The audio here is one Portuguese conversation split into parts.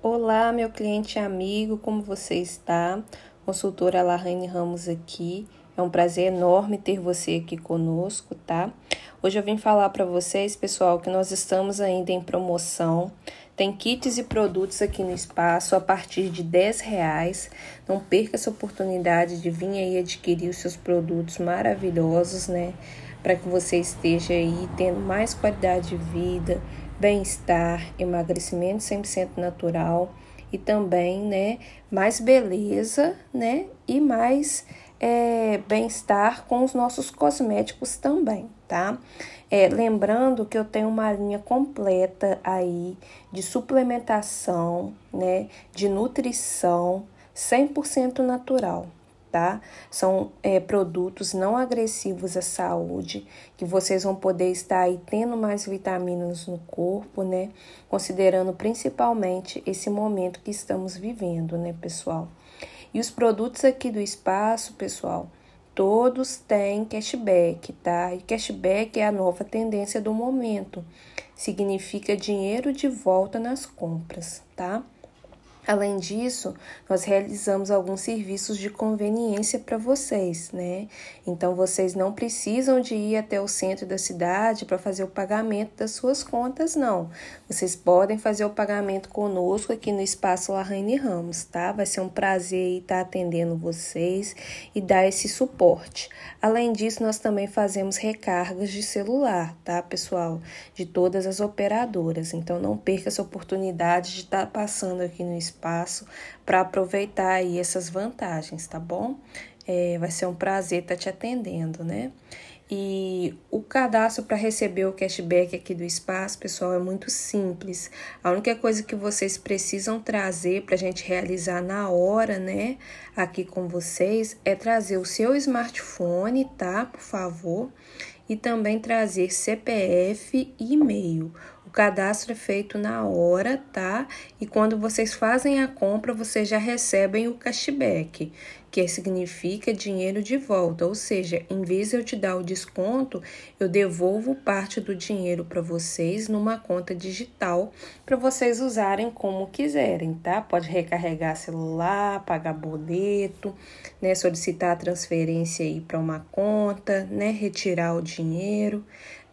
Olá, meu cliente amigo, como você está? Consultora Larraine Ramos aqui. É um prazer enorme ter você aqui conosco, tá? Hoje eu vim falar para vocês, pessoal, que nós estamos ainda em promoção. Tem kits e produtos aqui no espaço a partir de 10 reais. Não perca essa oportunidade de vir aí adquirir os seus produtos maravilhosos, né? Para que você esteja aí tendo mais qualidade de vida, bem-estar, emagrecimento 100% natural e também, né, mais beleza, né, e mais é, bem-estar com os nossos cosméticos também, tá? É, lembrando que eu tenho uma linha completa aí de suplementação, né, de nutrição 100% natural, tá? São é, produtos não agressivos à saúde, que vocês vão poder estar aí tendo mais vitaminas no corpo, né? Considerando principalmente esse momento que estamos vivendo, né, pessoal? E os produtos aqui do espaço, pessoal, todos têm cashback, tá? E cashback é a nova tendência do momento. Significa dinheiro de volta nas compras, tá? Além disso, nós realizamos alguns serviços de conveniência para vocês, né? Então vocês não precisam de ir até o centro da cidade para fazer o pagamento das suas contas, não. Vocês podem fazer o pagamento conosco aqui no Espaço Larraine Ramos, tá? Vai ser um prazer estar atendendo vocês e dar esse suporte. Além disso, nós também fazemos recargas de celular, tá, pessoal? De todas as operadoras. Então não perca essa oportunidade de estar passando aqui no espaço espaço para aproveitar aí essas vantagens, tá bom? É, vai ser um prazer estar tá te atendendo, né? E o cadastro para receber o cashback aqui do espaço, pessoal, é muito simples. A única coisa que vocês precisam trazer para a gente realizar na hora, né, aqui com vocês, é trazer o seu smartphone, tá? Por favor. E também trazer CPF e e-mail. O cadastro é feito na hora, tá? E quando vocês fazem a compra, vocês já recebem o cashback, que significa dinheiro de volta. Ou seja, em vez de eu te dar o desconto, eu devolvo parte do dinheiro para vocês numa conta digital para vocês usarem como quiserem, tá? Pode recarregar celular, pagar boleto, né? Solicitar a transferência aí para uma conta, né? Retirar o dinheiro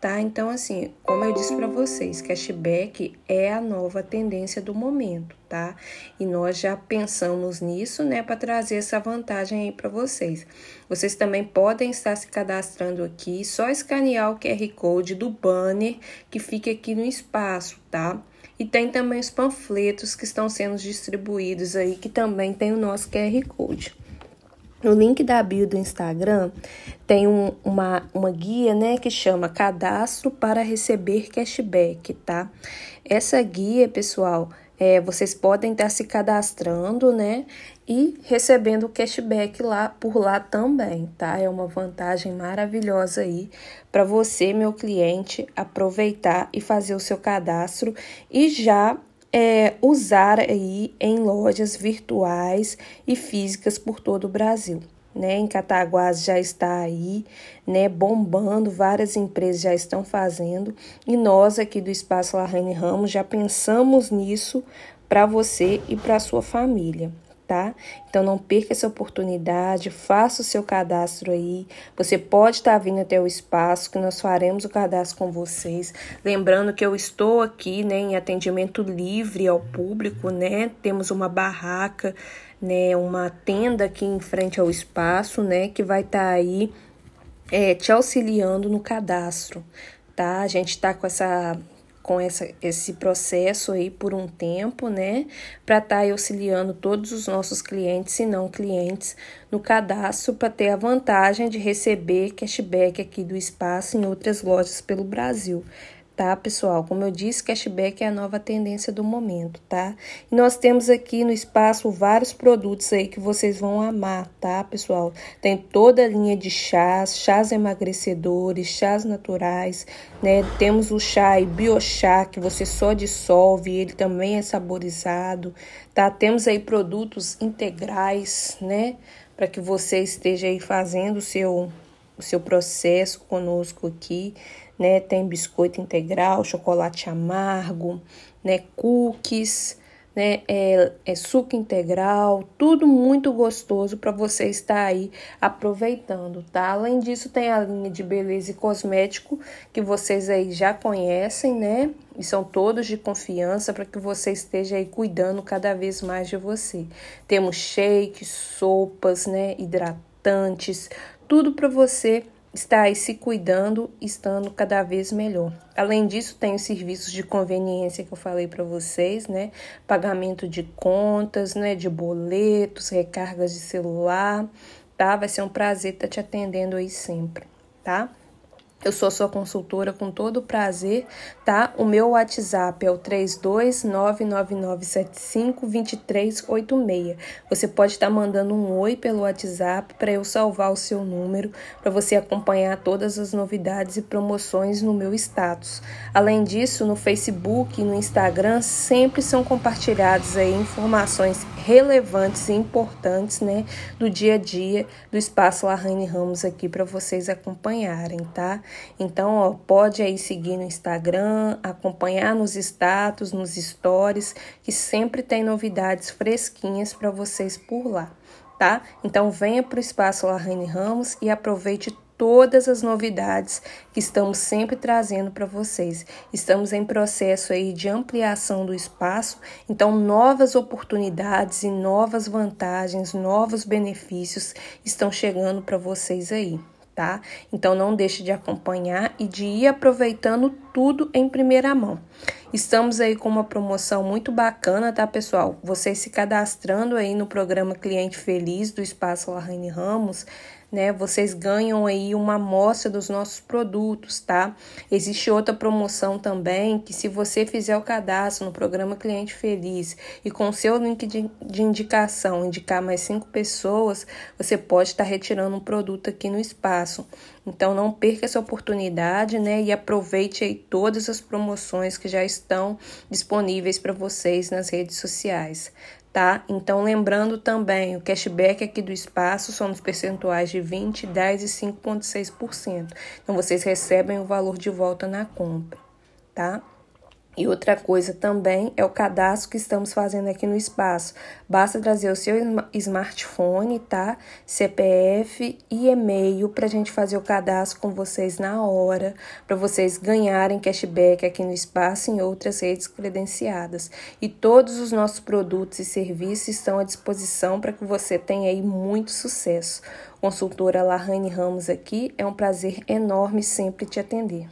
tá? Então, assim, como eu disse para vocês, cashback é a nova tendência do momento, tá? E nós já pensamos nisso, né, para trazer essa vantagem aí para vocês. Vocês também podem estar se cadastrando aqui, só escanear o QR Code do banner que fica aqui no espaço, tá? E tem também os panfletos que estão sendo distribuídos aí, que também tem o nosso QR Code. No link da bio do Instagram tem um, uma, uma guia, né, que chama Cadastro para receber cashback, tá? Essa guia, pessoal, é, vocês podem estar se cadastrando, né, e recebendo cashback lá por lá também, tá? É uma vantagem maravilhosa aí para você, meu cliente, aproveitar e fazer o seu cadastro e já é, usar aí em lojas virtuais e físicas por todo o Brasil. Né, em Cataguás já está aí, né, bombando, várias empresas já estão fazendo. E nós aqui do Espaço Larraine Ramos já pensamos nisso para você e para sua família tá? Então não perca essa oportunidade, faça o seu cadastro aí. Você pode estar tá vindo até o espaço que nós faremos o cadastro com vocês. Lembrando que eu estou aqui, né, em atendimento livre ao público, né? Temos uma barraca, né, uma tenda aqui em frente ao espaço, né, que vai estar tá aí é, te auxiliando no cadastro, tá? A gente está com essa com essa, esse processo aí por um tempo, né? Para estar tá auxiliando todos os nossos clientes e não clientes no cadastro para ter a vantagem de receber cashback aqui do espaço em outras lojas pelo Brasil tá, pessoal? Como eu disse, cashback é a nova tendência do momento, tá? E nós temos aqui no espaço vários produtos aí que vocês vão amar, tá, pessoal? Tem toda a linha de chás, chás emagrecedores, chás naturais, né? Temos o chá e biochá que você só dissolve, ele também é saborizado, tá? Temos aí produtos integrais, né? Para que você esteja aí fazendo o seu o seu processo conosco aqui, né? Tem biscoito integral, chocolate amargo, né? Cookies, né? É, é suco integral, tudo muito gostoso para você estar aí aproveitando, tá? Além disso, tem a linha de beleza e cosmético que vocês aí já conhecem, né? E são todos de confiança para que você esteja aí cuidando cada vez mais de você. Temos shakes, sopas, né? Hidratantes, tudo para você está aí se cuidando, estando cada vez melhor. Além disso, tem os serviços de conveniência que eu falei para vocês, né? Pagamento de contas, né? De boletos, recargas de celular, tá? Vai ser um prazer estar te atendendo aí sempre, tá? Eu sou sua consultora com todo prazer, tá? O meu WhatsApp é o 32999752386. Você pode estar mandando um oi pelo WhatsApp para eu salvar o seu número, para você acompanhar todas as novidades e promoções no meu status. Além disso, no Facebook e no Instagram sempre são compartilhadas aí informações relevantes e importantes, né, do dia a dia do Espaço Larraine Ramos aqui para vocês acompanharem, tá? Então, ó, pode aí seguir no Instagram, acompanhar nos status, nos stories, que sempre tem novidades fresquinhas para vocês por lá, tá? Então, venha para o Espaço Larraine Ramos e aproveite todas as novidades que estamos sempre trazendo para vocês. Estamos em processo aí de ampliação do espaço, então novas oportunidades e novas vantagens, novos benefícios estão chegando para vocês aí tá? Então não deixe de acompanhar e de ir aproveitando tudo em primeira mão. Estamos aí com uma promoção muito bacana, tá, pessoal? Vocês se cadastrando aí no programa Cliente Feliz do Espaço Larraine Ramos, né? Vocês ganham aí uma amostra dos nossos produtos, tá? Existe outra promoção também que se você fizer o cadastro no programa Cliente Feliz e com seu link de, de indicação indicar mais cinco pessoas, você pode estar retirando um produto aqui no espaço. Então não perca essa oportunidade, né? E aproveite aí todas as promoções que já estão disponíveis para vocês nas redes sociais tá? Então, lembrando também, o cashback aqui do espaço são nos percentuais de 20, 10 e 5,6%. Então, vocês recebem o valor de volta na compra, tá? E outra coisa também é o cadastro que estamos fazendo aqui no espaço. Basta trazer o seu smartphone, tá? CPF e e-mail para a gente fazer o cadastro com vocês na hora, para vocês ganharem cashback aqui no espaço e em outras redes credenciadas. E todos os nossos produtos e serviços estão à disposição para que você tenha aí muito sucesso. Consultora Lahane Ramos aqui, é um prazer enorme sempre te atender.